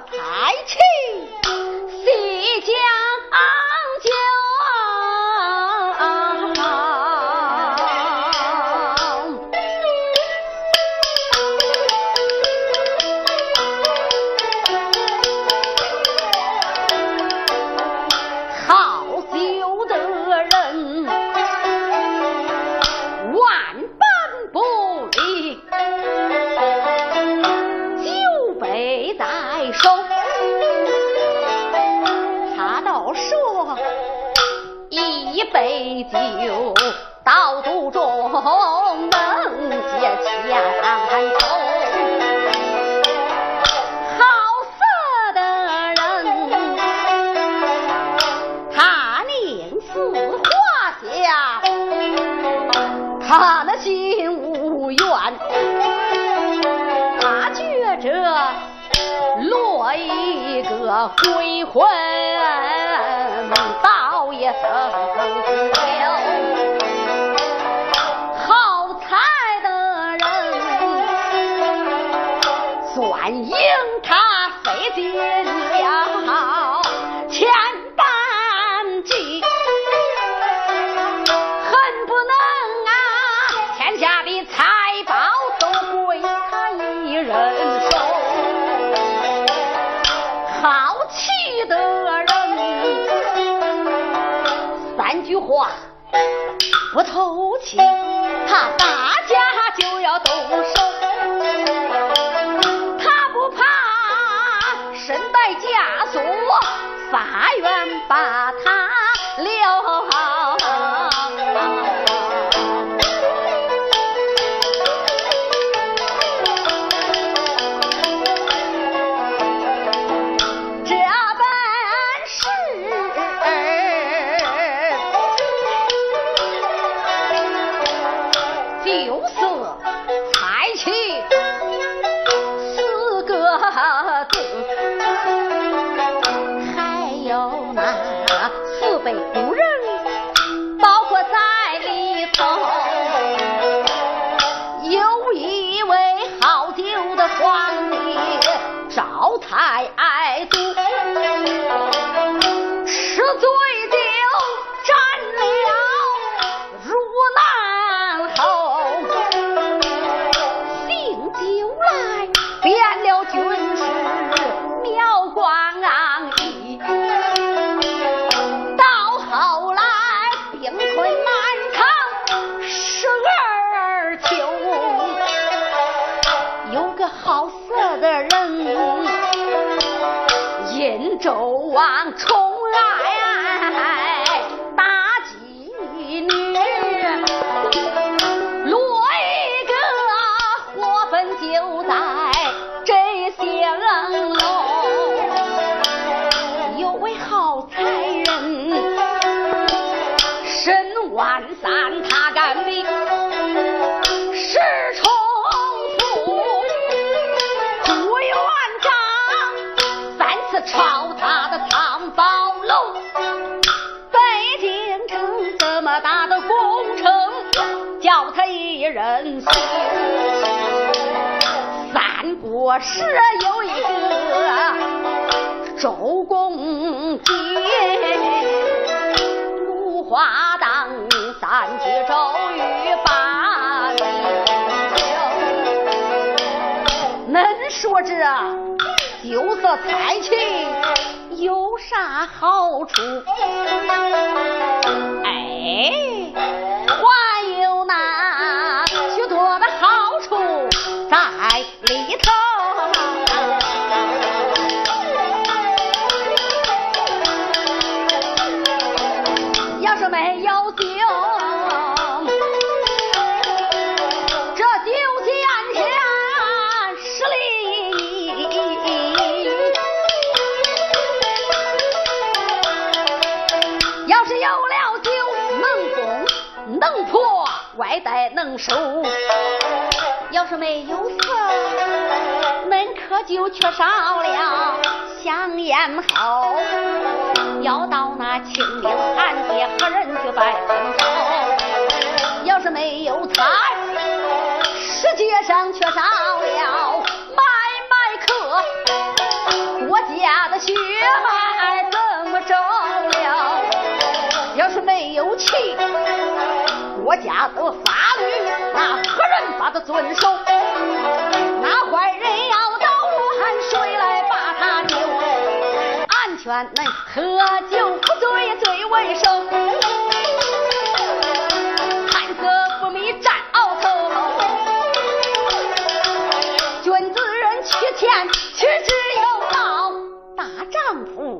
抬去。杯酒，倒肚中能解千愁。好色的人，他宁死花下，他那心无怨，他觉着落一个鬼魂。也曾有尽了千般计，恨不能啊，天下的财宝都归他一人收。好气的人，三句。话不透气，他大家就要动手。法院把他太爱赌，吃醉酒沾了入难喉，醒酒来变了军师妙光义，到后来兵困满城十二秋，有个好色的人。殷纣王重来程，叫他一人修。三国时有一个周公瑾，五花当三句周瑜把恁说这？酒色财气有啥好处？是没有酒这酒席宴上失礼要是有了酒能攻能破外带能收要是没有色恁可就缺少了香烟后要到那清明寒节，何人就在村头？要是没有财，世界上缺少了买卖客，国家的血脉怎么着了？要是没有气。国家的法律，那何人把它遵守？那坏人呀咱们喝酒不醉最为生。贪色不迷占鳌头，君子人取钱取之有道，大丈夫